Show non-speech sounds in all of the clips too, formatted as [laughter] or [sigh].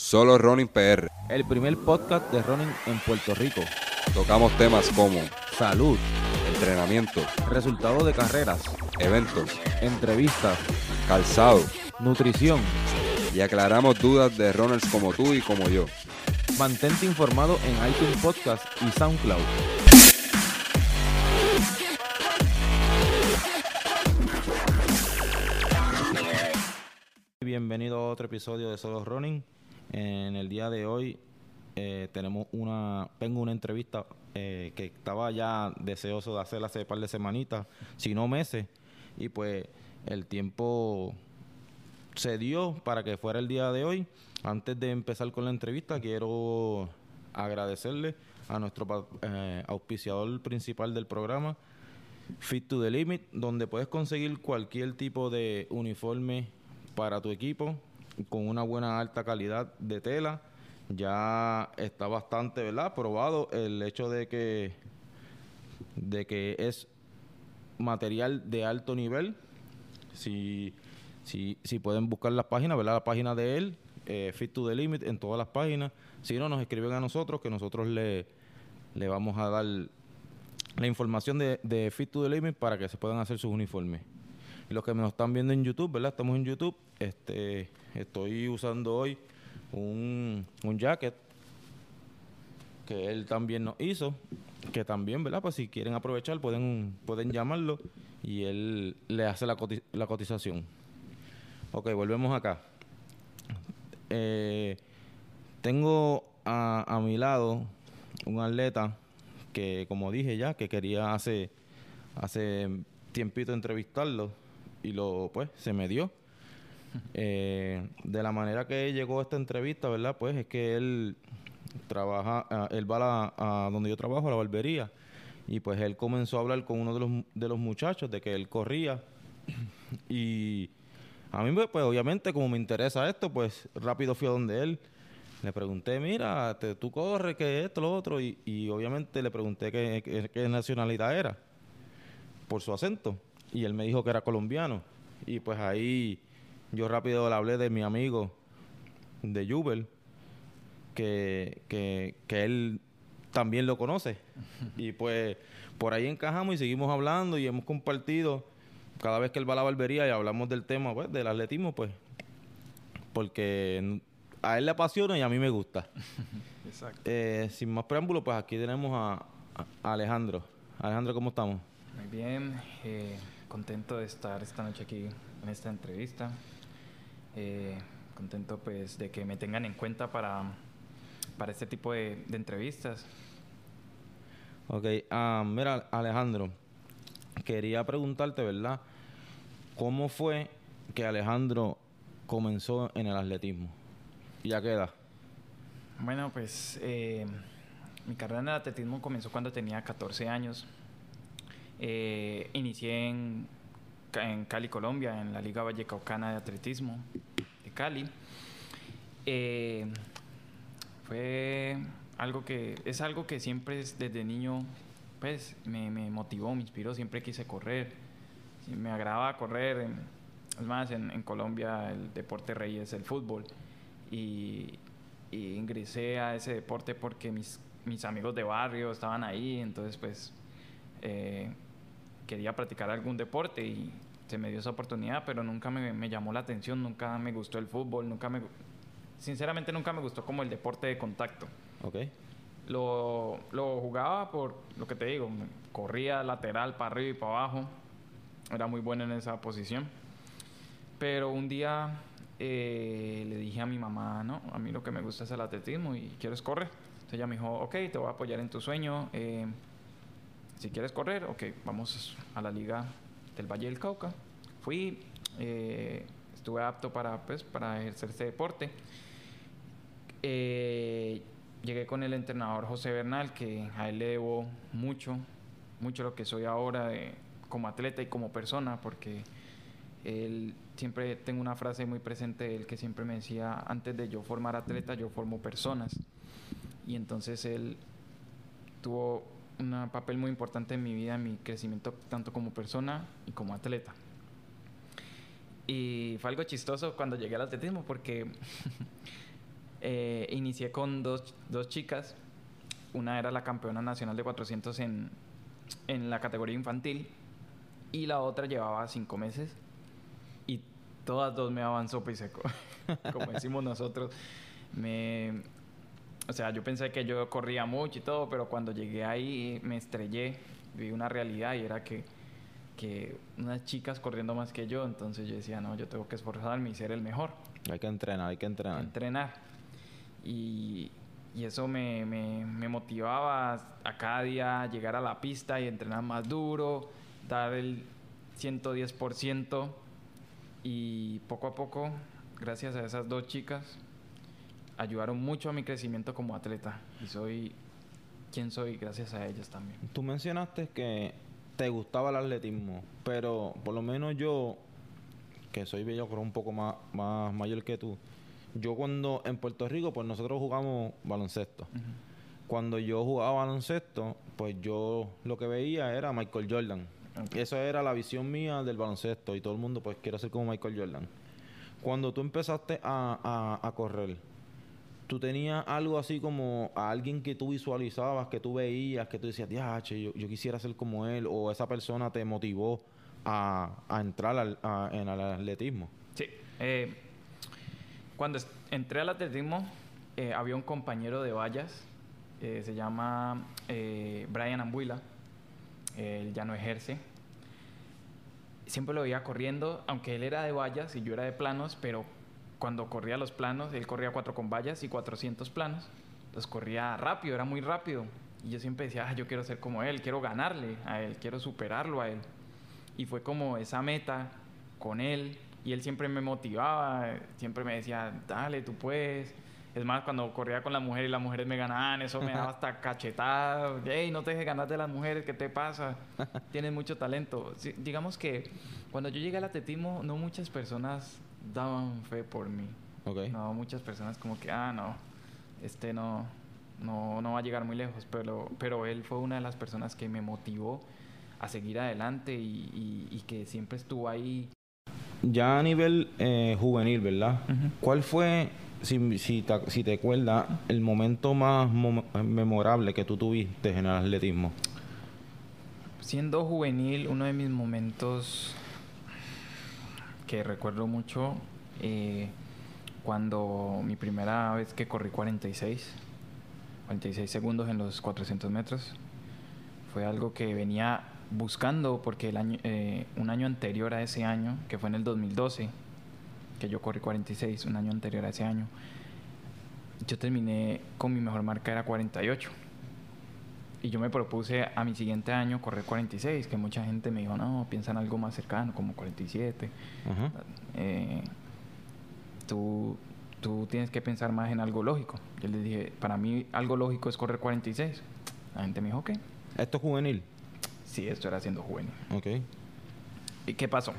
Solo Running PR. El primer podcast de running en Puerto Rico. Tocamos temas como Salud, entrenamiento, resultados de carreras, eventos, entrevistas, calzado nutrición. y aclaramos dudas de runners como tú y como yo. Mantente informado en iTunes Podcast y SoundCloud. Bienvenido a otro episodio de Solo Running. En el día de hoy eh, tenemos una, tengo una entrevista eh, que estaba ya deseoso de hacer hace un par de semanitas, si no meses, y pues el tiempo se dio para que fuera el día de hoy. Antes de empezar con la entrevista, quiero agradecerle a nuestro eh, auspiciador principal del programa, Fit to the Limit, donde puedes conseguir cualquier tipo de uniforme para tu equipo con una buena alta calidad de tela. Ya está bastante, ¿verdad? Probado el hecho de que de que es material de alto nivel. Si, si, si pueden buscar las páginas, ¿verdad? La página de él, eh, Fit to the Limit, en todas las páginas. Si no, nos escriben a nosotros, que nosotros le, le vamos a dar la información de, de Fit to the Limit para que se puedan hacer sus uniformes. Y los que nos están viendo en YouTube, ¿verdad? Estamos en YouTube. Este, estoy usando hoy un, un jacket que él también nos hizo. Que también, ¿verdad? Pues si quieren aprovechar, pueden, pueden llamarlo y él le hace la, la cotización. Ok, volvemos acá. Eh, tengo a, a mi lado un atleta que, como dije ya, que quería hace, hace tiempito entrevistarlo y lo, pues, se me dio. [laughs] Eh, de la manera que llegó esta entrevista, ¿verdad? Pues es que él trabaja, ah, él va a, la- a donde yo trabajo, a la barbería, y pues él comenzó a hablar con uno de los, de los muchachos de que él corría [laughs] y a mí, pues, obviamente, como me interesa esto, pues rápido fui a donde él. Le pregunté, mira, te- tú corres, que esto, lo otro, y, y obviamente le pregunté qué, qué- qué nacionalidad era, por su acento. Y él me dijo que era colombiano. Y pues ahí yo rápido le hablé de mi amigo de Jubel, que, que, que él también lo conoce. [laughs] Y pues por ahí encajamos y seguimos hablando y hemos compartido cada vez que él va a la barbería y hablamos del tema pues, del atletismo, pues, porque a él le apasiona y a mí me gusta. [laughs] Exacto. Eh, sin más preámbulos, pues aquí tenemos a, a Alejandro. Alejandro, ¿cómo estamos? Muy bien, eh, contento de estar esta noche aquí en esta entrevista. Eh, contento pues de que me tengan en cuenta para, para este tipo de, de entrevistas. Ok, ah, mira, Alejandro, quería preguntarte, ¿verdad? ¿Cómo fue que Alejandro comenzó en el atletismo? ¿Y a qué edad? Bueno, pues eh, mi carrera en el atletismo comenzó cuando tenía 14 años. Eh, inicié en, Ca- en Cali, Colombia, en la Liga Vallecaucana de Atletismo de Cali. Eh, fue algo que es algo que siempre es- desde niño pues me, motivó, me inspiró, siempre quise correr, me agradaba correr. es más, en, Colombia el deporte rey es el fútbol y, y ingresé a ese deporte porque mis, mis amigos de barrio estaban ahí, entonces pues eh, quería practicar algún deporte y se me dio esa oportunidad, pero nunca me, me llamó la atención, nunca me gustó el fútbol, nunca me, sinceramente nunca me gustó como el deporte de contacto. Ok. Lo, lo jugaba por lo que te digo, corría lateral para arriba y para abajo, era muy bueno en esa posición. Pero un día eh, le dije a mi mamá, no, a mí lo que me gusta es el atletismo y quieres correr. Entonces ella me dijo, ok, te voy a apoyar en tu sueño. eh, si quieres correr, ok, vamos a la liga del Valle del Cauca. Fui, eh, estuve apto para, pues, para ejercer este deporte. Eh, llegué con el entrenador José Bernal, que a él le debo mucho, mucho lo que soy ahora de- como atleta y como persona, porque él siempre tengo una frase muy presente de él que siempre me decía, antes de yo formar atleta, yo formo personas. Y entonces él tuvo un papel muy importante en mi vida, en mi crecimiento tanto como persona y como atleta. Y fue algo chistoso cuando llegué al atletismo porque [laughs] Eh, inicié con dos, dos chicas. Una era la campeona nacional de 400 en, en la categoría infantil y la otra llevaba cinco meses y todas dos me daban sopa y seco, [laughs] como decimos nosotros. Me, o sea, yo pensé que yo corría mucho y todo, pero cuando llegué ahí me estrellé, vi una realidad y era que, que unas chicas corriendo más que yo, entonces yo decía, no, yo tengo que esforzarme y ser el mejor. Hay que entrenar, hay que entrenar. Entrenar. Y, y eso me, me, me motivaba a cada día llegar a la pista y entrenar más duro, dar el 110% y poco a poco, gracias a esas dos chicas, ayudaron mucho a mi crecimiento como atleta y soy quien soy gracias a ellas también. Tú mencionaste que te gustaba el atletismo, pero por lo menos yo, que soy bello, creo un poco más, más mayor que tú, yo cuando en Puerto Rico, pues nosotros jugamos baloncesto. Cuando yo jugaba baloncesto, pues yo lo que veía era Michael Jordan. Esa era la visión mía del baloncesto y todo el mundo pues quiere ser como Michael Jordan. Cuando tú empezaste a, a, correr, tú tenías algo así como a alguien que tú visualizabas, que tú veías, que tú decías, yo, yo quisiera ser como él, o esa persona te motivó a, a entrar al, en el atletismo. Sí. Eh, cuando entré al atletismo, eh, había un compañero de vallas, eh, se llama Brian Ambuila él ya no ejerce. Siempre lo veía corriendo, aunque él era de vallas y yo era de planos, pero cuando corría los planos, él corría cuatro con vallas y 400 planos. Entonces corría rápido, era muy rápido. Y yo siempre decía, ah, yo quiero ser como él, quiero ganarle a él, quiero superarlo a él. Y fue como esa meta con él. Y él siempre me motivaba, siempre me decía, dale, tú puedes es más, cuando corría con las mujeres y las mujeres me ganaban, eso me daba [laughs] hasta cachetada. Hey, no te dejes ganar de las mujeres, ¿qué te pasa? [laughs] Tienes mucho talento. digamos que cuando yo llegué al atletismo, no muchas personas daban fe por mí. Okay. No, muchas personas como que, ah, no, este no, no, no va a llegar muy lejos. Pero, pero él fue una de las personas que me motivó a seguir adelante y, que siempre estuvo ahí. Ya a nivel eh, juvenil, ¿verdad? ¿Cuál fue si, si, te, si te acuerdas, el momento más memorable que tú tuviste en el atletismo? Siendo juvenil, uno de mis momentos que recuerdo mucho, eh, cuando mi primera vez que corrí 46, 46 segundos en los 400 metros, fue algo que venía buscando porque el año, eh, un año anterior a ese año, que fue en el 2012, que yo corrí 46 un año anterior a ese año, yo terminé con mi mejor marca era 48. Y yo me propuse a mi siguiente año correr 46, que mucha gente me dijo, no, piensa en algo más cercano, como 47. Eh, tú, tú tienes que pensar más en algo lógico. Yo le dije, para mí algo lógico es correr 46. La gente me dijo, ok. ¿Esto es juvenil? Sí, esto era siendo juvenil. Ok. ¿Y qué pasó?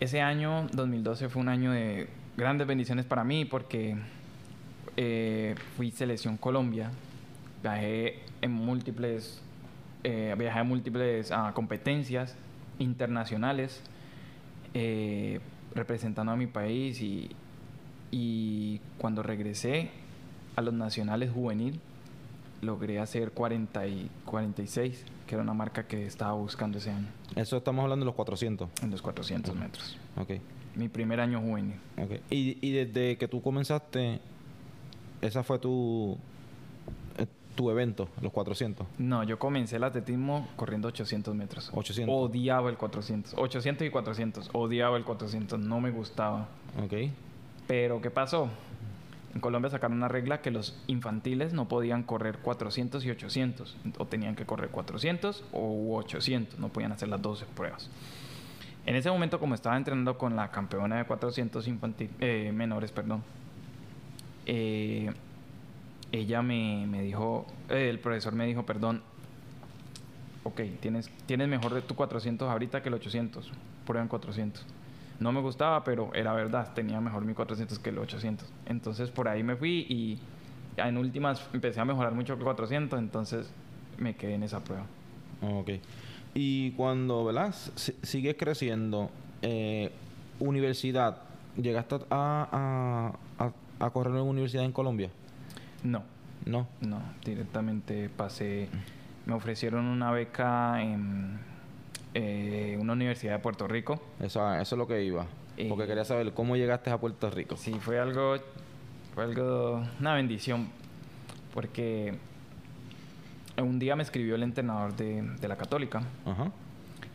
ese año, 2012, fue un año de grandes bendiciones para mí porque eh, fui selección Colombia, viajé en múltiples, eh, viajé a múltiples ah, competencias internacionales eh, representando a mi país y, y cuando regresé a los nacionales juvenil logré hacer 40 y 46 que era una marca que estaba buscando ese año. Eso estamos hablando de los 400. En los 400 metros. Ok. Mi primer año juvenil. Ok. Y, y desde que tú comenzaste, esa fue tu tu evento, los 400? No, yo comencé el atletismo corriendo 800 metros. 800. Odiaba el 400. 800 y 400. Odiaba el 400. No me gustaba. Ok. Pero, ¿qué pasó? En Colombia sacaron una regla que los infantiles no podían correr 400 y 800, o tenían que correr 400 o 800, no podían hacer las 12 pruebas. En ese momento, como estaba entrenando con la campeona de 400 infantil, eh, menores, perdón, eh, ella me, me dijo, eh, el profesor me dijo, perdón, ok, tienes, tienes mejor de tu 400 ahorita que el 800, prueban 400. No me gustaba, pero era verdad, tenía mejor mi 400 que el 800. Entonces por ahí me fui y en últimas empecé a mejorar mucho el 400, entonces me quedé en esa prueba. Ok. Y cuando, ¿verdad? sigues creciendo, eh, universidad, ¿llegaste a, a correr en universidad en Colombia? No, No. no, directamente pasé, me ofrecieron una beca en eh, una universidad de Puerto Rico. Eso, eso es lo que iba. Porque Eh, quería saber cómo llegaste a Puerto Rico. Sí, fue algo, fue algo, una bendición, porque un día me escribió el entrenador de, de la Católica Ajá.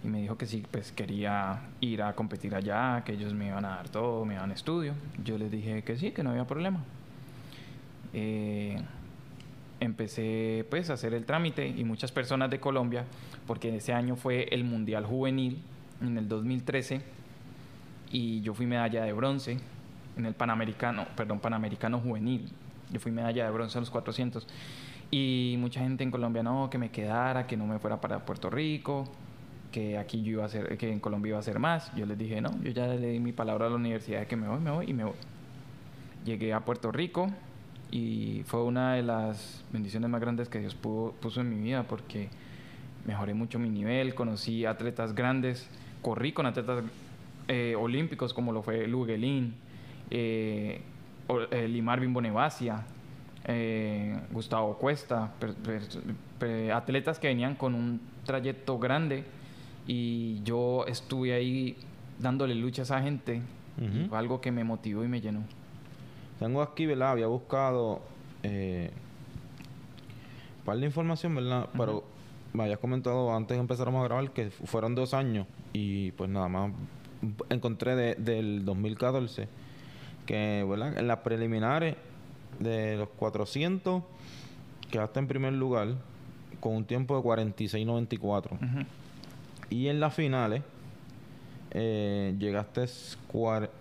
y me dijo que sí, pues quería ir a competir allá, que ellos me iban a dar todo, me iban estudio. Yo les dije que sí, que no había problema. Eh, empecé pues a hacer el trámite y muchas personas de Colombia, porque ese año fue el Mundial Juvenil en el 2013 y yo fui medalla de bronce en el Panamericano, perdón, Panamericano Juvenil. Yo fui medalla de bronce a los 400 y mucha gente en Colombia no, que me quedara, que no me fuera para Puerto Rico, que aquí yo iba a hacer, que en Colombia iba a hacer más. Yo les dije, no, yo ya le di mi palabra a la universidad de que me voy, me voy y me voy. Llegué a Puerto Rico y fue una de las bendiciones más grandes que Dios pudo- puso en mi vida porque mejoré mucho mi nivel, conocí atletas grandes, corrí con atletas eh, olímpicos como lo fue Luguelín, eh, eh, eh, Gustavo Cuesta, per- per- per- atletas que venían con un trayecto grande y yo estuve ahí dándole lucha a esa gente y fue algo que me motivó y me llenó. Tengo aquí, ¿verdad? Había buscado eh, un par de información, ¿verdad? Pero me habías comentado antes de empezar a grabar que fu- fueron dos años y pues nada más encontré de- del 2014 que, ¿verdad? En las preliminares de los 400 quedaste en primer lugar con un tiempo de 46.94 Ujú. y en las finales eh, llegaste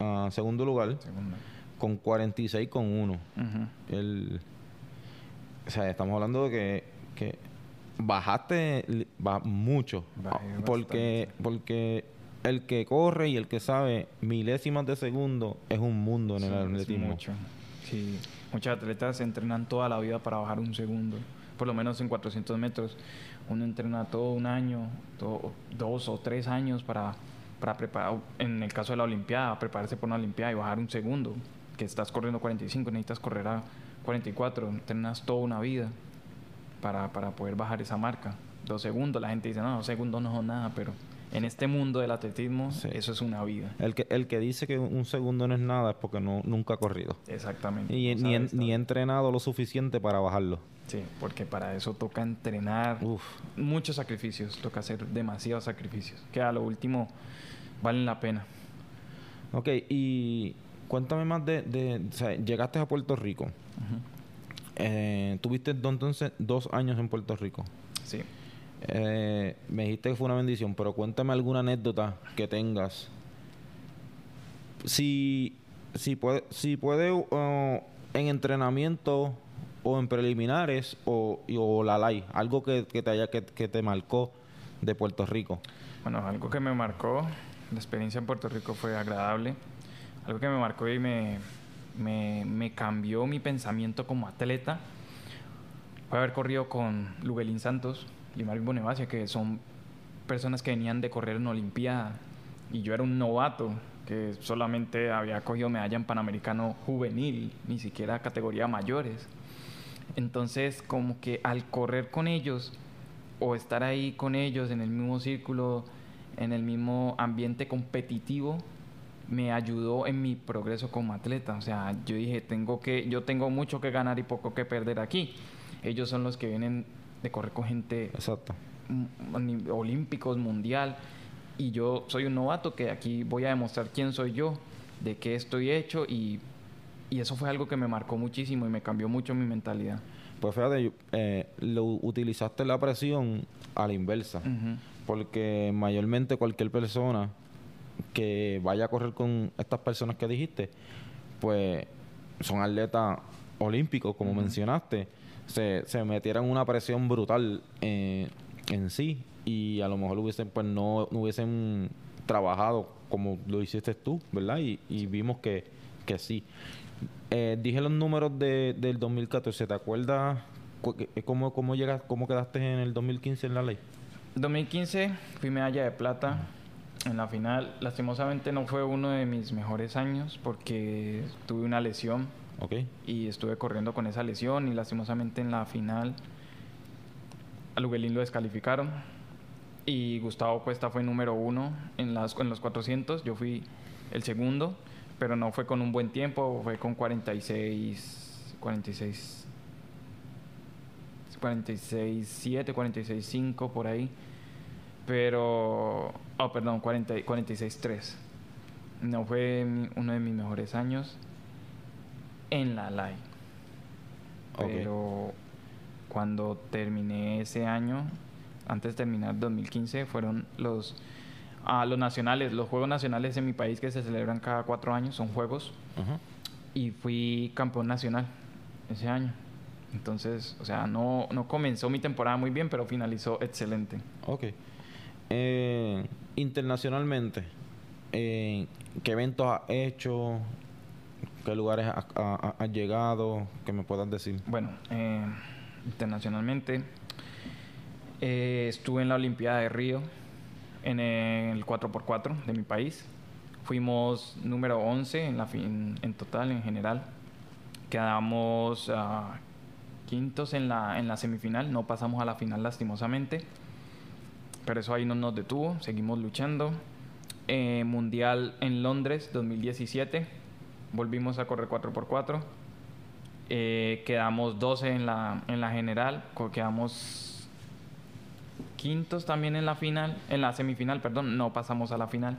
a segundo lugar Segunda. Con 46 con 1. Ujú. El, o sea, estamos hablando de que, que bajaste ba- mucho. Bajé Ah, porque, porque el que corre y el que sabe milésimas de segundo es un mundo en el Sí, atletismo. mucho. Sí, muchos atletas entrenan toda la vida para bajar un segundo. Por lo menos en 400 metros. Uno entrena todo un año, todo- dos o tres años para, para preparar, en el caso de la Olimpiada, prepararse por una Olimpiada y bajar un segundo. Que estás corriendo 45, necesitas correr a 44. Entrenas toda una vida para, para poder bajar esa marca. Dos segundos, la gente dice, no, dos segundos no son nada, pero en este mundo del atletismo, Sí. eso es una vida. El que, el que dice que un segundo no es nada es porque no, nunca ha corrido. Exactamente. Y no ni, ni entrenado lo suficiente para bajarlo. Sí, porque para eso toca entrenar Uf. muchos sacrificios, toca hacer demasiados sacrificios, que a lo último valen la pena. Ok, y cuéntame más de... de o sea, llegaste a Puerto Rico. Eh, tuviste entonces dos años en Puerto Rico. Sí. Eh, me dijiste que fue una bendición, pero cuéntame alguna anécdota que tengas. Si, si puede, si puede uh, en entrenamiento o en preliminares o, y- o la LAI, algo que, que te haya que, que te marcó de Puerto Rico. Bueno, algo que me marcó, la experiencia en Puerto Rico fue agradable. Algo que me marcó y me, cambió mi pensamiento como atleta fue haber corrido con Luguelín Santos y Mario Bonevacia, que son personas que venían de correr en Olimpiada. Y yo era un novato que solamente había cogido medalla en Panamericano juvenil, ni siquiera categoría mayores. Entonces, como que al correr con ellos o estar ahí con ellos en el mismo círculo, en el mismo ambiente competitivo, me ayudó en mi progreso como atleta. O sea, yo dije, tengo que, yo tengo mucho que ganar y poco que perder aquí. Ellos son los que vienen de correr con gente Exacto. olímpicos, mundial, y yo soy un novato que aquí voy a demostrar quién soy yo, de qué estoy hecho, y, y eso fue algo que me marcó muchísimo y me cambió mucho mi mentalidad. Pues fíjate, eh, lo utilizaste la presión a la inversa. Porque mayormente cualquier persona que vaya a correr con estas personas que dijiste, pues son atletas olímpicos, como mencionaste, se, se metieran una presión brutal eh, en sí y a lo mejor hubiesen, pues no, no hubiesen trabajado como lo hiciste tú, ¿verdad? Y, y vimos que, que sí. Eh, dije los números de, del 2014, ¿te acuerdas cu- que- cómo, cómo, llegas, cómo quedaste en el 2015 en la ley? 2015 fui medalla de plata en la final. Lastimosamente no fue uno de mis mejores años porque tuve una lesión. Y estuve corriendo con esa lesión y lastimosamente en la final a Luguelín lo descalificaron. Y Gustavo Cuesta fue número uno en, las, en los 400, yo fui el segundo, pero no fue con un buen tiempo, fue con 46, 46, 46, 7, 46, 5 por ahí, pero, oh perdón, 40, 46, 3. No fue uno de mis mejores años en la live. Ok. Pero cuando terminé ese año, antes de terminar 2015, fueron los, ah, los nacionales, los Juegos Nacionales en mi país que se celebran cada cuatro años, son juegos, Ajá. y fui campeón nacional ese año. Entonces, o sea, no, no comenzó mi temporada muy bien, pero finalizó excelente. Ok. Eh, internacionalmente, eh, ¿qué eventos has hecho? ¿Qué lugares has ha- ha- has llegado? Que me puedas decir. Bueno, eh, internacionalmente eh, estuve en la Olimpiada de Río en el 4x4 de mi país. Fuimos número 11 en, total, en general. Quedamos ah, quintos en la, en la semifinal, no pasamos a la final lastimosamente, pero eso ahí no nos detuvo, seguimos luchando. Eh, mundial en Londres 2017, volvimos a correr 4x4. Eh, quedamos 12 en la, en la general, quedamos quintos también en la final, en la semifinal, perdón, no pasamos a la final.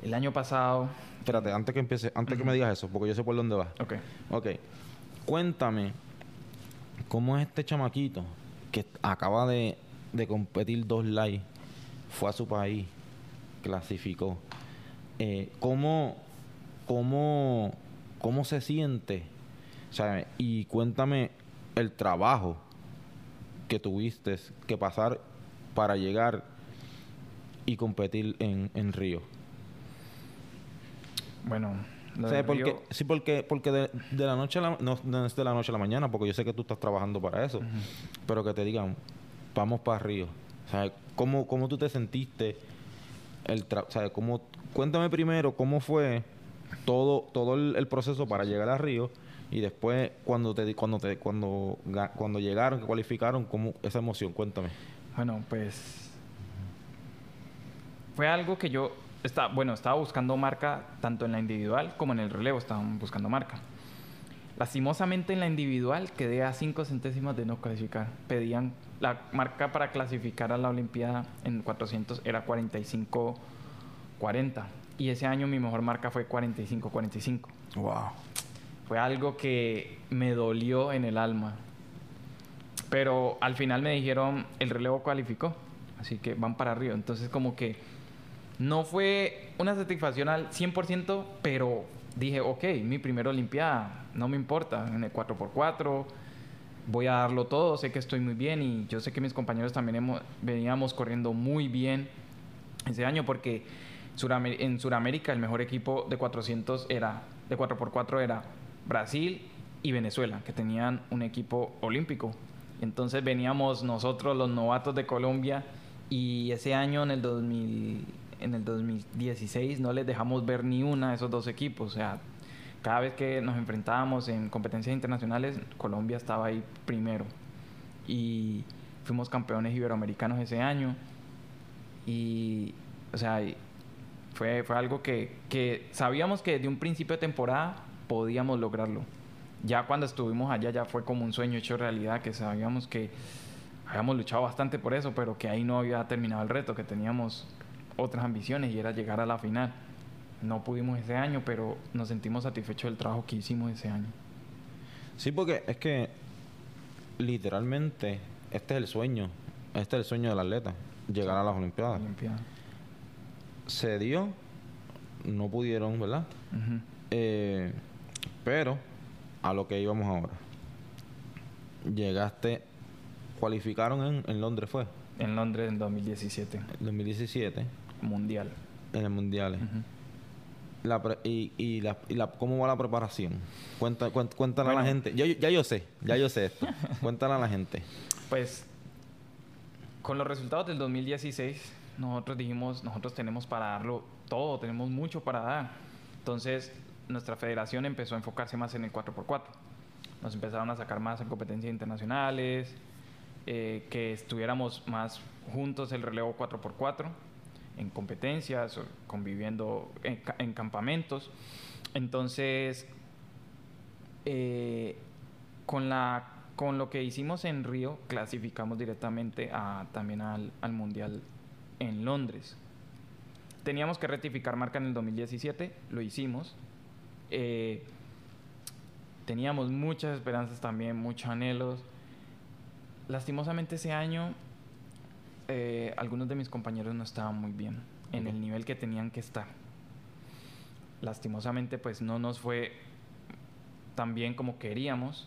El año pasado, Espérate, antes que empiece, antes que me digas eso, porque yo sé por dónde vas. ok, Ok. Cuéntame, ¿cómo es este chamaquito que acaba de, de competir dos live, fue a su país, clasificó? Eh, ¿cómo, cómo, ¿Cómo se siente? O sea, y cuéntame el trabajo que tuviste que pasar para llegar y competir en, en Río. bueno, O sea, porque, Río- sí, porque, porque de, de la noche a la, no, no es de la noche a la mañana, porque yo sé que tú estás trabajando para eso, pero que te digan, vamos para Río. O sea, ¿cómo, cómo tú te sentiste? El tra- o ¿cómo, cuéntame primero cómo fue todo, todo el, proceso para llegar a Río y después cuando te, cuando te, cuando, cuando llegaron, que cualificaron, cómo, esa emoción, cuéntame. Bueno, pues fue algo que yo estaba, bueno, estaba buscando marca tanto en la individual como en el relevo, estaban buscando marca. Lastimosamente en la individual quedé a 5 centésimas de no clasificar. Pedían la marca para clasificar a la Olimpiada en 400 era 45-40 y ese año mi mejor marca fue 45-45. Wow. Fue algo que me dolió en el alma. Pero al final me dijeron, el relevo cualificó, así que van para arriba. Entonces como que no fue una satisfacción al 100%, pero dije, ok, mi primera Olimpiada, no me importa, en el 4x4, voy a darlo todo, sé que estoy muy bien y yo sé que mis compañeros también veníamos corriendo muy bien ese año porque en Sudamérica el mejor equipo de 400 era, de 4x4 era Brasil y Venezuela, que tenían un equipo olímpico. Entonces veníamos nosotros, los novatos de Colombia, y ese año en el, 2000, en el 2016 no les dejamos ver ni una de esos dos equipos. O sea, cada vez que nos enfrentábamos en competencias internacionales, Colombia estaba ahí primero. Y fuimos campeones iberoamericanos ese año. Y, o sea, fue, fue algo que, que sabíamos que desde un principio de temporada podíamos lograrlo. Ya cuando estuvimos allá ya fue como un sueño hecho realidad, que sabíamos que habíamos luchado bastante por eso, pero que ahí no había terminado el reto, que teníamos otras ambiciones y era llegar a la final. No pudimos ese año, pero nos sentimos satisfechos del trabajo que hicimos ese año. Sí, porque es que literalmente este es el sueño, este es el sueño del atleta, llegar a las Olimpiadas. Olimpiada. Se dio, no pudieron, ¿verdad? Eh, pero a lo que íbamos ahora. Llegaste, cualificaron en, en Londres, fue, En Londres en 2017, en 2017, Mundial. en el Mundiales. Ujú. La pre- y, y, la, y la- ¿Cómo va la preparación? Cuenta, cuen- cuéntale a la gente. Ya, yo- ya yo sé, ya yo sé esto. [laughs] cuéntale a la gente. Pues con los resultados del 2016, nosotros dijimos, nosotros tenemos para darlo todo, tenemos mucho para dar. Entonces, nuestra federación empezó a enfocarse más en el 4x4. Nos empezaron a sacar más en competencias internacionales, eh, que estuviéramos más juntos el relevo 4x4 en competencias, conviviendo en, campamentos. Entonces, eh, con, la, con lo que hicimos en Río, clasificamos directamente a, también al, al Mundial en Londres. Teníamos que rectificar marca en el 2017, lo hicimos. Eh, teníamos muchas esperanzas también, muchos anhelos. Lastimosamente ese año eh, algunos de mis compañeros no estaban muy bien en el nivel que tenían que estar. Lastimosamente pues no nos fue tan bien como queríamos,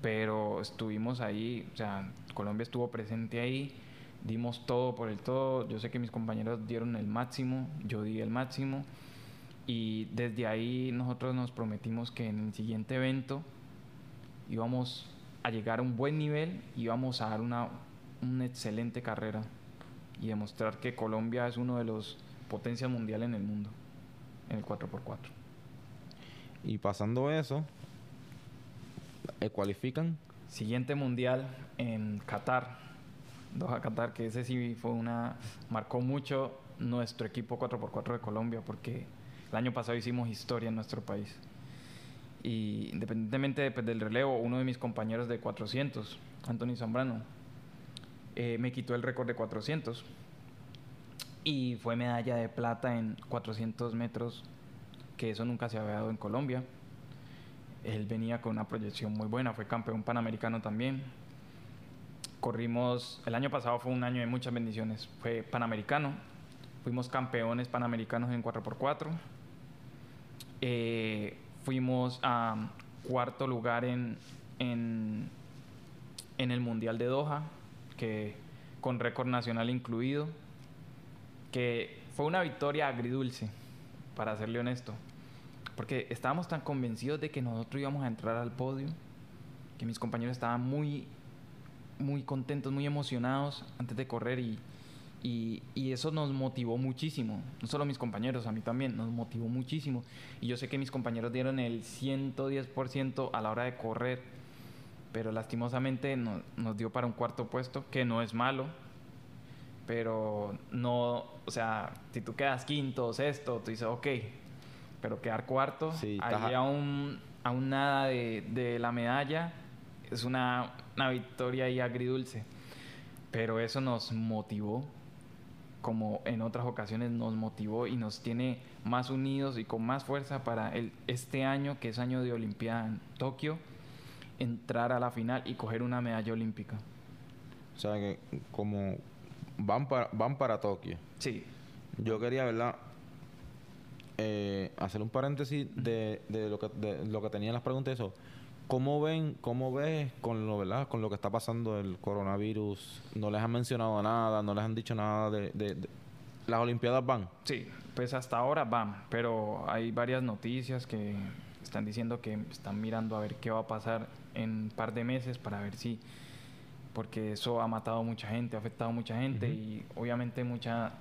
pero estuvimos ahí, o sea, Colombia estuvo presente ahí, dimos todo por el todo, yo sé que mis compañeros dieron el máximo, yo di el máximo y desde ahí nosotros nos prometimos que en el siguiente evento íbamos a llegar a un buen nivel y íbamos a dar una, una excelente carrera y demostrar que Colombia es uno de los potencias mundiales en el mundo, en el 4x4. Y pasando eso, ¿eh, ¿cualifican? Siguiente mundial en Qatar, Doha Qatar, que ese sí fue una, marcó mucho nuestro equipo 4x4 de Colombia porque el año pasado hicimos historia en nuestro país. Y independientemente pues, del relevo, uno de mis compañeros de 400, Anthony Zambrano, eh, me quitó el récord de 400 y fue medalla de plata en 400 metros, que eso nunca se había dado en Colombia. Él venía con una proyección muy buena, fue campeón panamericano también. Corrimos, el año pasado fue un año de muchas bendiciones, fue panamericano, fuimos campeones panamericanos en 4x4 eh, fuimos a cuarto lugar en, en, el Mundial de Doha, que con récord nacional incluido, que fue una victoria agridulce, para serle honesto, porque estábamos tan convencidos de que nosotros íbamos a entrar al podio, que mis compañeros estaban muy, muy contentos, muy emocionados antes de correr y, y, eso nos motivó muchísimo, no solo a mis compañeros, a mí también, nos motivó muchísimo. Y yo sé que mis compañeros dieron el 110% a la hora de correr, pero lastimosamente nos dio para un cuarto puesto, que no es malo, pero no, o sea, si tú quedas quinto sexto, tú dices, ok, pero quedar cuarto, sí, ahí aún, aún nada de, de, la medalla, es una, una victoria ahí agridulce. Pero eso nos motivó como en otras ocasiones nos motivó y nos tiene más unidos y con más fuerza para el, este año, que es año de Olimpiada en Tokio, entrar a la final y coger una medalla olímpica. O sea que como van para, van para Tokio. Sí. Yo quería, ¿verdad? Eh, hacer un paréntesis de, de, lo que, de lo que tenían las preguntas. Eso. ¿Cómo ven, cómo ves con lo, ¿verdad? con lo que está pasando el coronavirus? ¿No les han mencionado nada? ¿No les han dicho nada de, las Olimpiadas van? Sí, pues hasta ahora van, pero hay varias noticias que están diciendo que están mirando a ver qué va a pasar en un par de meses para ver si porque eso ha matado a mucha gente, ha afectado a mucha gente y obviamente mucha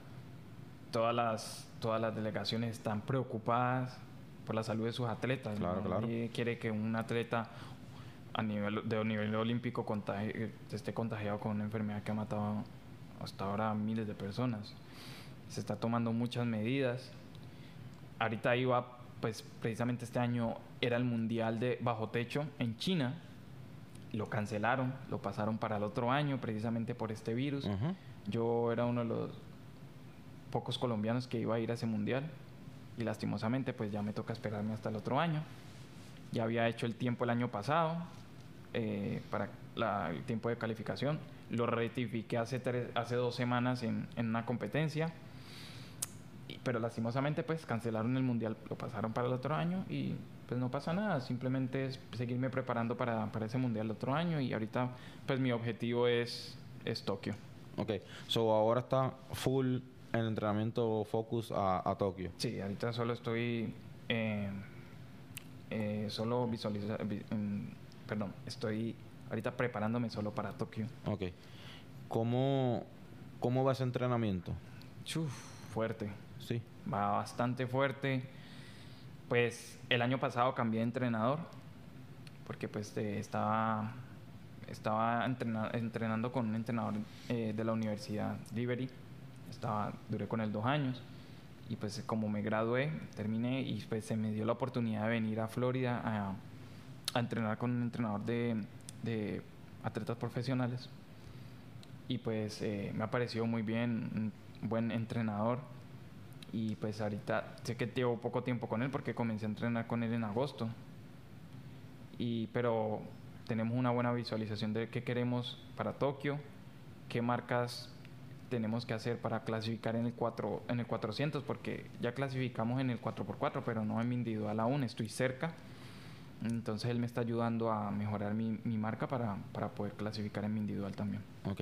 todas las todas las delegaciones están preocupadas por la salud de sus atletas. Claro, claro. quiere que un atleta a nivel de nivel olímpico esté contagiado con una enfermedad que ha matado hasta ahora a miles de personas. Se está tomando muchas medidas. Ahorita iba, pues precisamente este año era el mundial de bajo techo en China. Lo cancelaron, lo pasaron para el otro año precisamente por este virus. Yo era uno de los pocos colombianos que iba a ir a ese mundial y lastimosamente pues ya me toca esperarme hasta el otro año. Ya había hecho el tiempo el año pasado eh, para el tiempo de calificación. Lo rectifiqué hace, hace dos semanas en, en una competencia. Pero lastimosamente pues cancelaron el mundial, lo pasaron para el otro año y pues no pasa nada. Simplemente es seguirme preparando para, para ese mundial el otro año y ahorita pues mi objetivo es, es Tokio. Ok, so ahora está full el entrenamiento focus a, Tokio. Sí, ahorita solo estoy eh, eh, solo visualizando, perdón, estoy ahorita preparándome solo para Tokio. Ok. ¿Cómo, cómo va ese entrenamiento? Uf, fuerte. Sí. Va bastante fuerte. Pues el año pasado cambié de entrenador porque pues eh, estaba, estaba entrenando con un entrenador eh, de la Universidad Liberty. Estaba, duré con él dos años y pues como me gradué, terminé y pues se me dio la oportunidad de venir a Florida a, entrenar con un entrenador de, atletas profesionales y pues eh, me ha muy bien, un buen entrenador y pues ahorita sé que llevo poco tiempo con él porque comencé a entrenar con él en agosto y pero tenemos una buena visualización de qué queremos para Tokio, qué marcas tenemos que hacer para clasificar en el 4 en el 400 porque ya clasificamos en el 4x4 pero no en mi individual aún estoy cerca entonces él me está ayudando a mejorar mi, marca para, para, poder clasificar en mi individual también. Ok.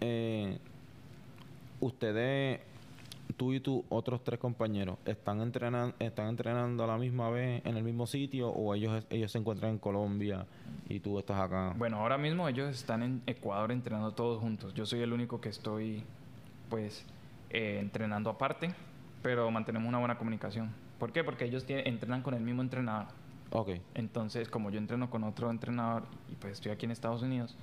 Eh, ustedes, tú y tus otros tres compañeros, ¿están entrenando, ¿están entrenando a la misma vez en el mismo sitio o ellos, ellos se encuentran en Colombia y tú estás acá? Bueno, ahora mismo ellos están en Ecuador entrenando todos juntos. Yo soy el único que estoy, pues, eh, entrenando aparte, pero mantenemos una buena comunicación. ¿Por qué? Porque ellos tienen, entrenan con el mismo entrenador. Okay. Entonces, como yo entreno con otro entrenador y pues estoy aquí en Estados Unidos,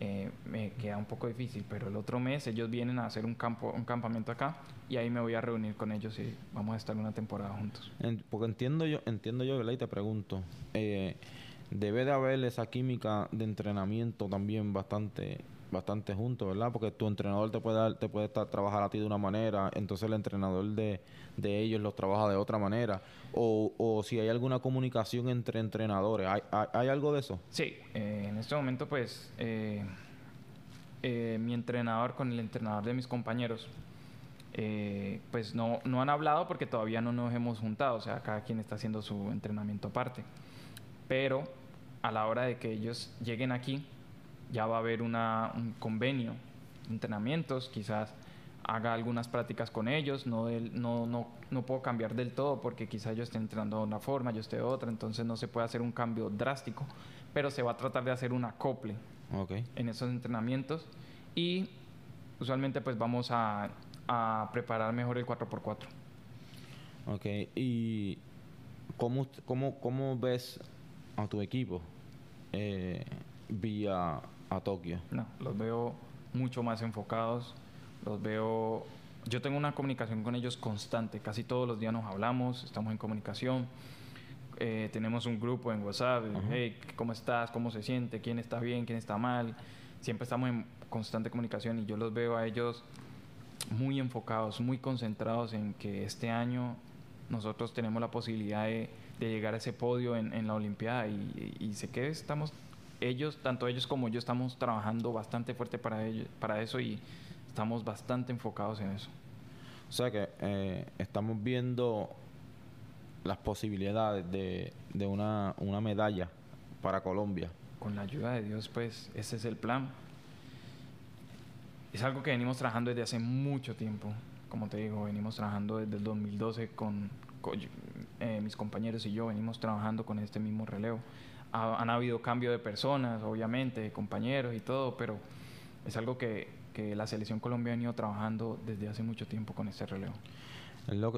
eh, me queda un poco difícil, pero el otro mes ellos vienen a hacer un campo, un campamento acá y ahí me voy a reunir con ellos y vamos a estar una temporada juntos. porque entiendo yo, entiendo yo, ¿verdad? Y te pregunto, eh, debe de haber esa química de entrenamiento también bastante bastante juntos, ¿verdad? Porque tu entrenador te puede dar, te puede estar, trabajar a ti de una manera, entonces el entrenador de, de ellos los trabaja de otra manera. O, o si hay alguna comunicación entre entrenadores, ¿hay, hay, algo de eso? Sí, eh, en este momento pues eh, eh, mi entrenador con el entrenador de mis compañeros pues no, no han hablado porque todavía no nos hemos juntado, o sea, cada quien está haciendo su entrenamiento aparte. Pero a la hora de que ellos lleguen aquí, ya va a haber una, un convenio entrenamientos, quizás haga algunas prácticas con ellos, no, no, no, no, puedo cambiar del todo porque quizás yo esté entrenando de una forma, yo esté de otra, entonces no se puede hacer un cambio drástico, pero se va a tratar de hacer un acople okay. en esos entrenamientos y usualmente pues vamos a, a preparar mejor el 4x4. Ok, ¿y cómo, cómo, cómo ves a tu equipo eh, vía a Tokio? No, los veo mucho más enfocados, los veo... Yo tengo una comunicación con ellos constante, casi todos los días nos hablamos, estamos en comunicación, eh, tenemos un grupo en WhatsApp, hey, ¿cómo estás? ¿Cómo se siente? ¿Quién está bien? ¿Quién está mal? Siempre estamos en constante comunicación y yo los veo a ellos muy enfocados, muy concentrados en que este año nosotros tenemos la posibilidad de, llegar a ese podio en, la Olimpiada y, y sé que estamos ellos, tanto ellos como yo, estamos trabajando bastante fuerte para, ello, para eso y estamos bastante enfocados en eso. O sea que eh, estamos viendo las posibilidades de, de una, una medalla para Colombia. Con la ayuda de Dios, pues ese es el plan. Es algo que venimos trabajando desde hace mucho tiempo. Como te digo, venimos trabajando desde el 2012 con, eh, mis compañeros y yo, venimos trabajando con este mismo relevo han habido cambio de personas, obviamente, compañeros y todo, pero es algo que, que la selección colombiana ha ido trabajando desde hace mucho tiempo con ese relevo.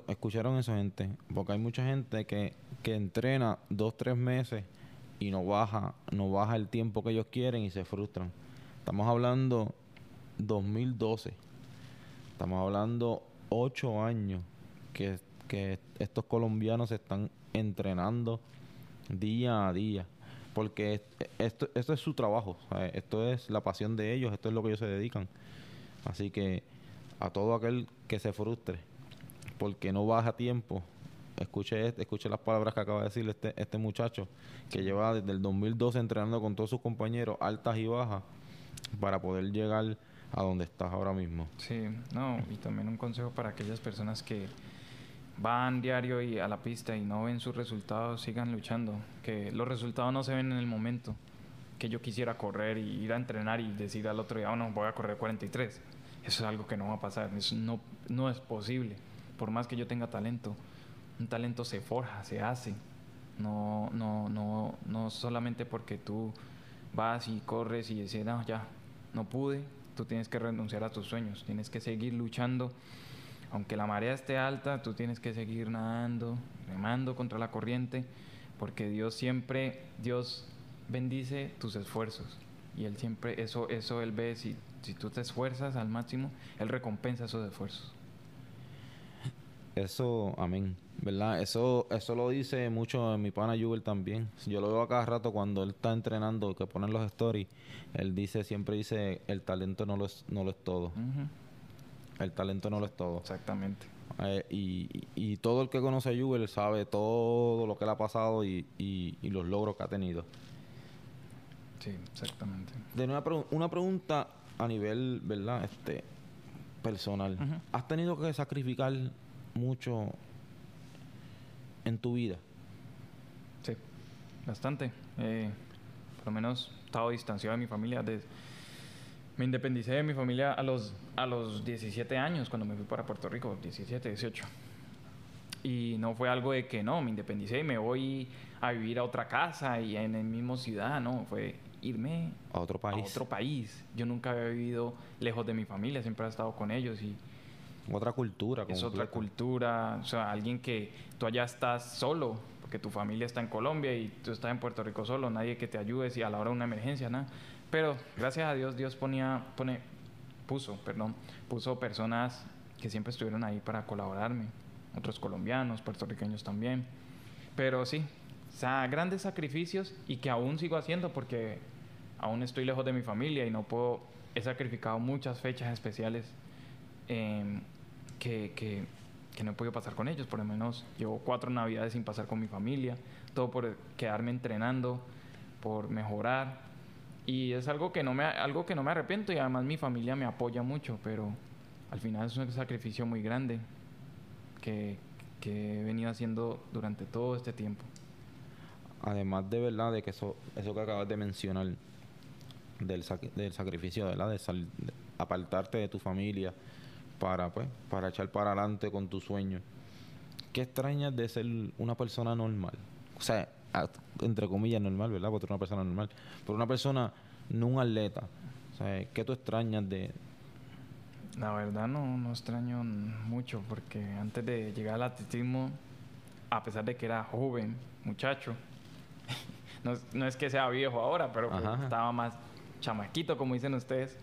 escucharon eso, gente, porque hay mucha gente que, que entrena dos, tres meses y no baja, no baja el tiempo que ellos quieren y se frustran. Estamos hablando 2012, estamos hablando ocho años que, que estos colombianos se están entrenando día a día porque esto, esto es su trabajo, esto es la pasión de ellos, esto es lo que ellos se dedican. Así que a todo aquel que se frustre porque no baja tiempo, escuche, escuche las palabras que acaba de decir este, este muchacho, que lleva desde el 2012 entrenando con todos sus compañeros, altas y bajas, para poder llegar a donde estás ahora mismo. Sí, no, y también un consejo para aquellas personas que van diario y a la pista y no ven sus resultados, sigan luchando. Que los resultados no se ven en el momento. Que yo quisiera correr y ir a entrenar y decir al otro día, oh, no, voy a correr 43. Eso es algo que no va a pasar. Eso no, no es posible. Por más que yo tenga talento, un talento se forja, se hace. No, no, no, no solamente porque tú vas y corres y dices, no, ya, no pude. Tú tienes que renunciar a tus sueños. Tienes que seguir luchando Aunque la marea esté alta, tú tienes que seguir nadando, remando contra la corriente, porque Dios siempre, Dios bendice tus esfuerzos. Y Él siempre, eso, eso Él ve, si, si tú te esfuerzas al máximo, Él recompensa esos esfuerzos. Eso, amén, ¿verdad? Eso, eso lo dice mucho en mi pana Jubel también. Yo lo veo a cada rato cuando él está entrenando, que ponen los stories, él dice, siempre dice, el talento no lo es, no lo es todo. El talento no lo es todo. Exactamente. Eh, y, todo el que conoce a Jubel sabe todo lo que le ha pasado y, y- y los logros que ha tenido. Sí, exactamente. De una, pregu- una pregunta a nivel, ¿verdad? Este, personal. ¿Has tenido que sacrificar mucho en tu vida? Sí, bastante. Eh, por lo menos he estado distanciado de mi familia. Me independicé de mi familia a los, a los 17 años cuando me fui para Puerto Rico, 17, 18. Y no fue algo de que no, me independicé y me voy a vivir a otra casa y en el mismo ciudad, no, fue irme A otro país. a otro país. Yo nunca había vivido lejos de mi familia, siempre he estado con ellos y Otra cultura. es otra cultura, o sea, alguien que tú allá estás solo, porque tu familia está en Colombia y tú estás en Puerto Rico solo, nadie que te ayude si a la hora de una emergencia, nada. Pero gracias a Dios, Dios ponía, pone, puso, perdón, puso personas que siempre estuvieron ahí para colaborarme, otros colombianos, puertorriqueños también. Pero sí, o sea, grandes sacrificios y que aún sigo haciendo porque aún estoy lejos de mi familia y no puedo, he sacrificado muchas fechas especiales em, que, que, que no he podido pasar con ellos. Por lo menos llevo cuatro navidades sin pasar con mi familia. Todo por quedarme entrenando, por mejorar. Y es algo que no me, algo que no me arrepiento y además mi familia me apoya mucho, pero al final es un sacrificio muy grande que, que he venido haciendo durante todo este tiempo. Además de verdad de que eso, eso que acabas de mencionar del, sac- del sacrificio, ¿verdad? De, sal- de apartarte de tu familia para pues para echar para adelante con tu sueño. ¿Qué extrañas de ser una persona normal? O sea, entre comillas normal, ¿verdad? Eres una persona normal. Pero una persona, no un atleta. O sea, ¿qué tú extrañas de... La verdad no, no extraño mucho porque antes de llegar al atletismo, a pesar de que era joven, muchacho, [laughs] no, es- no es que sea viejo ahora, pero pues estaba más chamaquito, como dicen ustedes.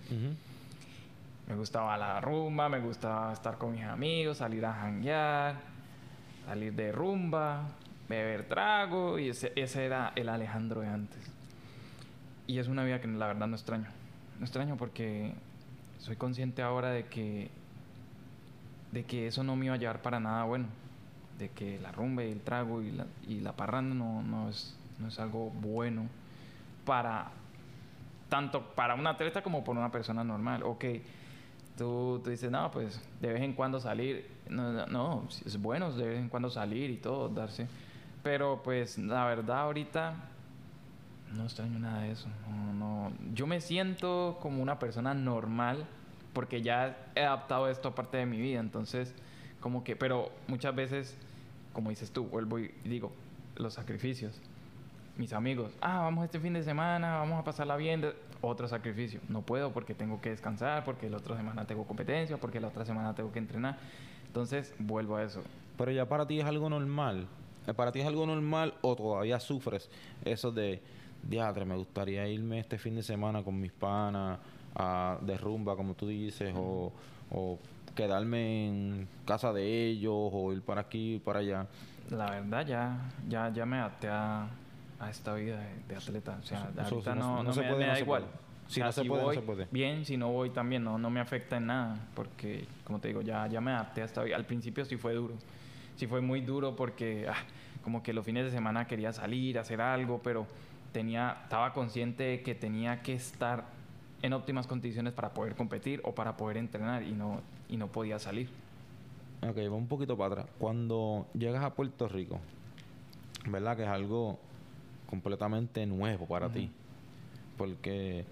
Me gustaba la rumba, me gustaba estar con mis amigos, salir a janguear, salir de rumba, beber trago, y ese, ese era el Alejandro de antes. Y es una vida que la verdad no extraño. No extraño porque soy consciente ahora de que de que eso no me iba a llevar para nada bueno. De que la rumba y el trago y la, y la parranda no, no, es, no es algo bueno para tanto para un atleta como para una persona normal. Ok, tú, tú dices, no, pues de vez en cuando salir. No, no, es bueno de vez en cuando salir y todo, darse. Pero pues la verdad ahorita no extraño nada de eso. No, no. Yo me siento como una persona normal porque ya he adaptado esto a parte de mi vida. Entonces, como que, pero muchas veces, como dices tú, vuelvo y digo, los sacrificios. Mis amigos, ah, vamos este fin de semana, vamos a pasarla bien. Otro sacrificio. No puedo porque tengo que descansar, porque la otra semana tengo competencia, porque la otra semana tengo que entrenar. Entonces, vuelvo a eso. Pero ya para ti es algo normal. Eh, ¿Para ti es algo normal o todavía sufres eso de, diadre, me gustaría irme este fin de semana con mis panas a, de rumba, como tú dices, o, o quedarme en casa de ellos, o ir para aquí, para allá? La verdad, ya, ya, ya me adapté a, a esta vida de, de atleta. O sea, Eso- ahorita eso no- no, no no se me, puede, me no da se igual. puede. O Si sea, no se puede, no voy, se puede. Bien, si no voy también, no, no me afecta en nada. Porque, como te digo, ya, ya me adapté a esta vida. Al principio sí fue duro. Sí fue muy duro porque, ah, como que los fines de semana quería salir, hacer algo, pero tenía, estaba consciente de que tenía que estar en óptimas condiciones para poder competir o para poder entrenar y no, y no podía salir. Ok, va un poquito para atrás. Cuando llegas a Puerto Rico, ¿verdad? Que es algo completamente nuevo para ti. Porque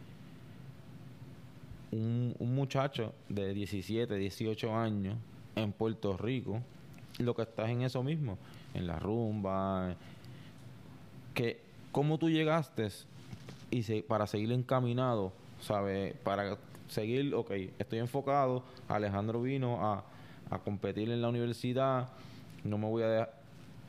un, un muchacho de 17, 18 años en Puerto Rico, lo que estás en eso mismo, en la rumba, que cómo tú llegaste y se- para seguir encaminado, ¿sabes? Para seguir, ok, estoy enfocado, Alejandro vino a, a competir en la universidad, no me voy a dejar,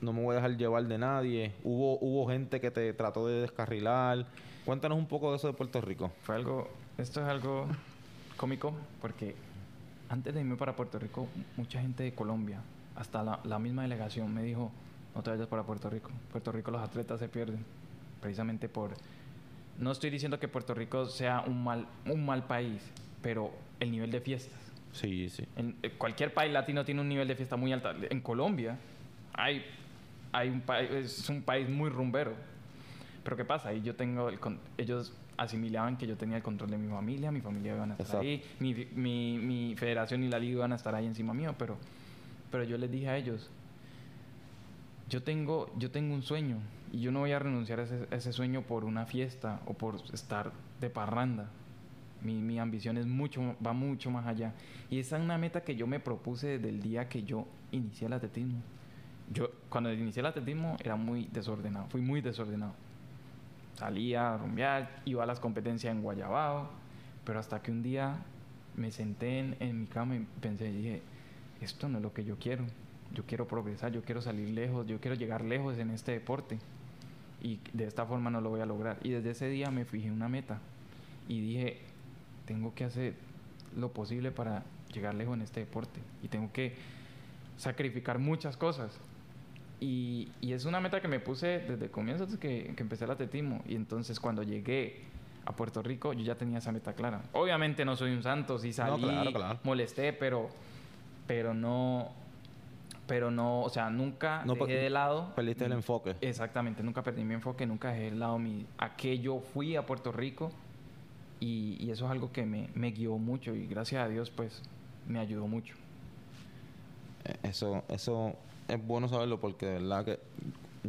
no me voy a dejar llevar de nadie. Hubo, hubo gente que te trató de descarrilar. Cuéntanos un poco de eso de Puerto Rico. Fue algo, esto es algo cómico porque antes de irme para Puerto Rico, mucha gente de Colombia, hasta la, la misma delegación me dijo, no te vayas para Puerto Rico. Puerto Rico los atletas se pierden, precisamente por... No estoy diciendo que Puerto Rico sea un mal, un mal país, pero el nivel de fiestas. Sí, sí. En, eh, cualquier país latino tiene un nivel de fiesta muy alto. En Colombia hay, hay un país, es un país muy rumbero. Pero ¿qué pasa? Ahí yo tengo el ellos asimilaban que yo tenía el control de mi familia, mi familia iban a estar Exacto. ahí, mi, mi, mi federación y la liga iban a estar ahí encima mío, pero, pero yo les dije a ellos, yo tengo, yo tengo un sueño y yo no voy a renunciar a ese, a ese sueño por una fiesta o por estar de parranda. Mi, mi ambición es mucho, va mucho más allá. Y esa es una meta que yo me propuse desde el día que yo inicié el atletismo. Yo, cuando inicié el atletismo, era muy desordenado, fui muy desordenado. Salía a rumbear, iba a las competencias en Guayabao, pero hasta que un día me senté en, en mi cama y pensé, dije, esto no es lo que yo quiero. Yo quiero progresar, yo quiero salir lejos, yo quiero llegar lejos en este deporte. Y de esta forma no lo voy a lograr. Y desde ese día me fijé una meta y dije, tengo que hacer lo posible para llegar lejos en este deporte. Y tengo que sacrificar muchas cosas. Y, y es una meta que me puse desde el comienzo, desde que, que empecé el atletismo. Y entonces cuando llegué a Puerto Rico, yo ya tenía esa meta clara. Obviamente no soy un santo, sí salí, claro, claro. molesté, pero, pero no, pero no, o sea, nunca No, dejé de lado. Perdiste el enfoque. Exactamente, nunca perdí mi enfoque, nunca dejé de lado mi, a qué yo fui a Puerto Rico. Y, y eso es algo que me, me guió mucho y gracias a Dios, pues, me ayudó mucho. Eh, Eso, eso es bueno saberlo porque de verdad que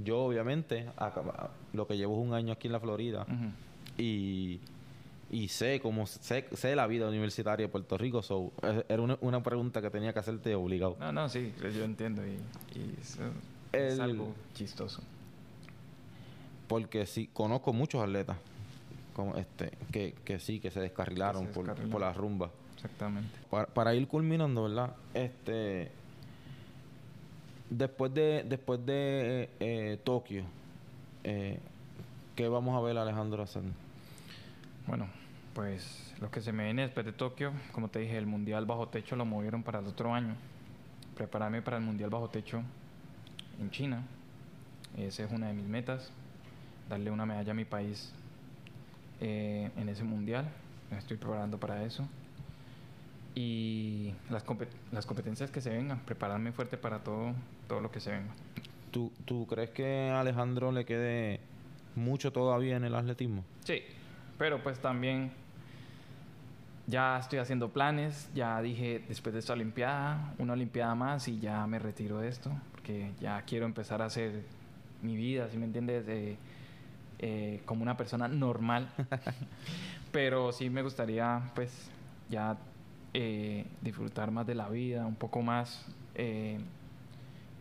yo obviamente acá- lo que llevo es un año aquí en la Florida y, y sé cómo sé, sé la vida universitaria de Puerto Rico. So, eh, era una, una pregunta que tenía que hacerte obligado. No, no, sí, yo entiendo y, y eso es El- algo chistoso. Porque sí, conozco muchos atletas como este que, que sí, que se descarrilaron, se por- Por, la rumba. Exactamente. Para, para ir culminando, ¿verdad? Este después de después de eh, Tokio, eh, ¿qué vamos a ver a Alejandro hacer? Bueno, pues lo que se me viene después de Tokio, como te dije, el Mundial Bajo Techo lo movieron para el otro año. Prepararme para el Mundial Bajo Techo en China. Esa es una de mis metas. Darle una medalla a mi país eh, en ese Mundial. Me estoy preparando para eso. Y las, compet- las competencias que se vengan. Prepararme fuerte para todo, todo lo que se venga. ¿Tú, ¿Tú crees que a Alejandro le quede mucho todavía en el atletismo? Sí, pero pues también ya estoy haciendo planes, ya dije después de esta Olimpiada, una Olimpiada más y ya me retiro de esto, porque ya quiero empezar a hacer mi vida, si me entiendes, Eh, eh, como una persona normal. [laughs] pero sí me gustaría pues ya eh, disfrutar más de la vida, un poco más eh,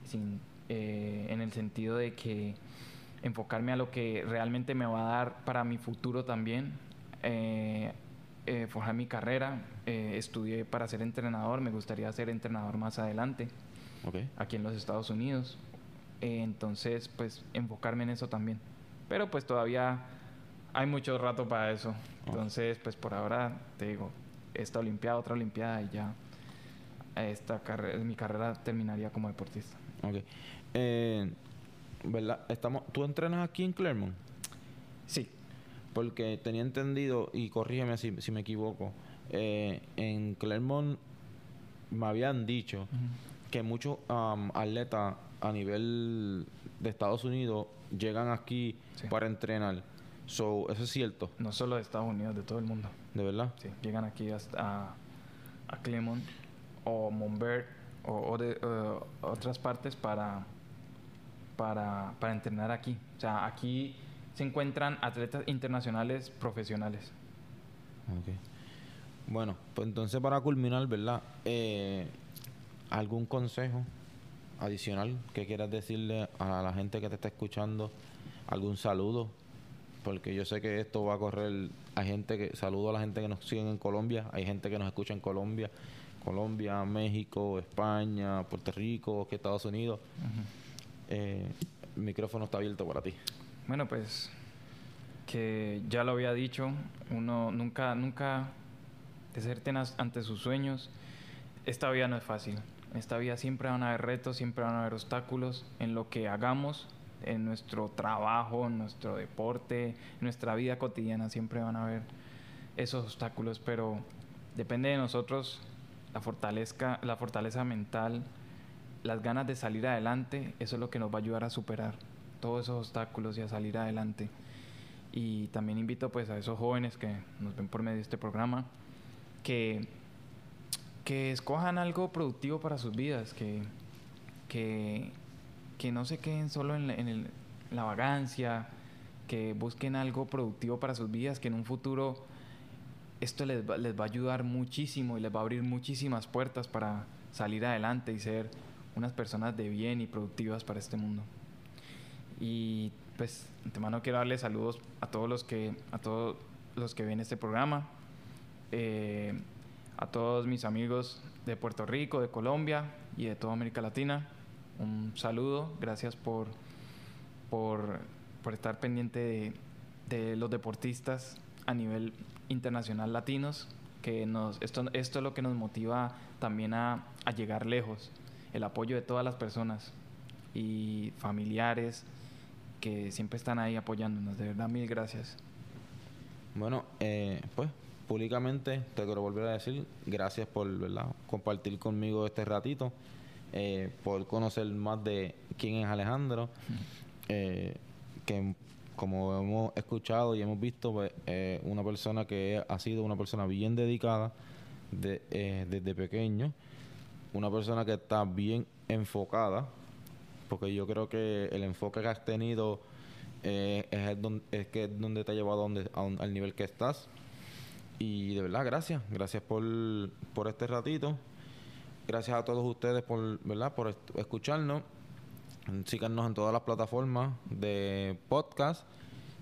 sin, eh, en el sentido de que enfocarme a lo que realmente me va a dar para mi futuro también. Eh, forjar mi carrera, eh, estudié para ser entrenador, me gustaría ser entrenador más adelante, Ok. aquí en los Estados Unidos. Eh, entonces, pues enfocarme en eso también. Pero pues todavía hay mucho rato para eso. Entonces, pues por ahora te digo, esta Olimpiada, otra Olimpiada y ya esta carrera, mi carrera terminaría como deportista. Ok. Eh, ¿Verdad? Estamos, ¿Tú entrenas aquí en Claremont? Sí, Porque tenía entendido, y corrígeme si, si me equivoco, eh, en Claremont me habían dicho que muchos atletas a nivel de Estados Unidos llegan aquí Sí. para entrenar. So, ¿Eso es cierto? no solo de Estados Unidos, de todo el mundo. ¿De verdad? Sí, llegan aquí hasta a, a Clermont o Montbert o, o de eh, otras partes para, para, para entrenar aquí. O sea, aquí se encuentran atletas internacionales profesionales. Ok. Bueno, pues entonces para culminar, ¿verdad? Eh, ¿Algún consejo adicional que quieras decirle a la gente que te está escuchando? ¿Algún saludo? Porque yo sé que esto va a correr a gente que... Saludo a la gente que nos sigue en Colombia. Hay gente que nos escucha en Colombia. Colombia, México, España, Puerto Rico, que Estados Unidos. Eh, el micrófono está abierto para ti. Bueno, pues que ya lo había dicho, uno nunca, nunca deserten ante sus sueños. Esta vida no es fácil. Esta vida siempre van a haber retos, siempre van a haber obstáculos en lo que hagamos, en nuestro trabajo, en nuestro deporte, en nuestra vida cotidiana, siempre van a haber esos obstáculos, pero depende de nosotros la fortaleza, la fortaleza mental, las ganas de salir adelante, eso es lo que nos va a ayudar a superar todos esos obstáculos y a salir adelante. Y también invito pues a esos jóvenes que nos ven por medio de este programa que, que escojan algo productivo para sus vidas, que, que, que no se queden solo en, la vagancia, que busquen algo productivo para sus vidas, que en un futuro esto les va, les va a ayudar muchísimo y les va a abrir muchísimas puertas para salir adelante y ser unas personas de bien y productivas para este mundo. Y pues, antemano quiero darles saludos a todos los que, a todos los que ven este programa, eh, a todos mis amigos de Puerto Rico, de Colombia y de toda América Latina. Un saludo, gracias por, por, por estar pendiente de, de los deportistas a nivel internacional latinos, que nos, esto, esto es lo que nos motiva también a, a llegar lejos, el apoyo de todas las personas y familiares que siempre están ahí apoyándonos. De verdad, mil gracias. Bueno, eh, pues públicamente te quiero volver a decir gracias por ¿verdad? compartir conmigo este ratito, eh, por conocer más de quién es Alejandro, [laughs] eh, que como hemos escuchado y hemos visto, pues, eh, una persona que ha sido una persona bien dedicada de, eh, desde pequeño, una persona que está bien enfocada, porque yo creo que el enfoque que has tenido eh, es, el don- es que es donde te ha llevado a donde, al nivel que estás. Y de verdad, gracias. Gracias por, por este ratito. Gracias a todos ustedes por, ¿verdad? por escucharnos. Síganos en todas las plataformas de podcast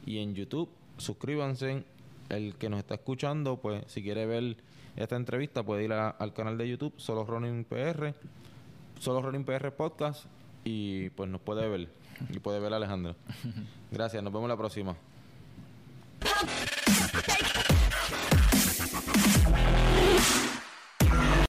y en YouTube. Suscríbanse. El que nos está escuchando, pues si quiere ver esta entrevista, puede ir al canal de YouTube, Solo Running PR, Solo Running PR Podcast, y pues nos puede ver. Y puede ver a Alejandro. [laughs] Gracias, nos vemos la próxima.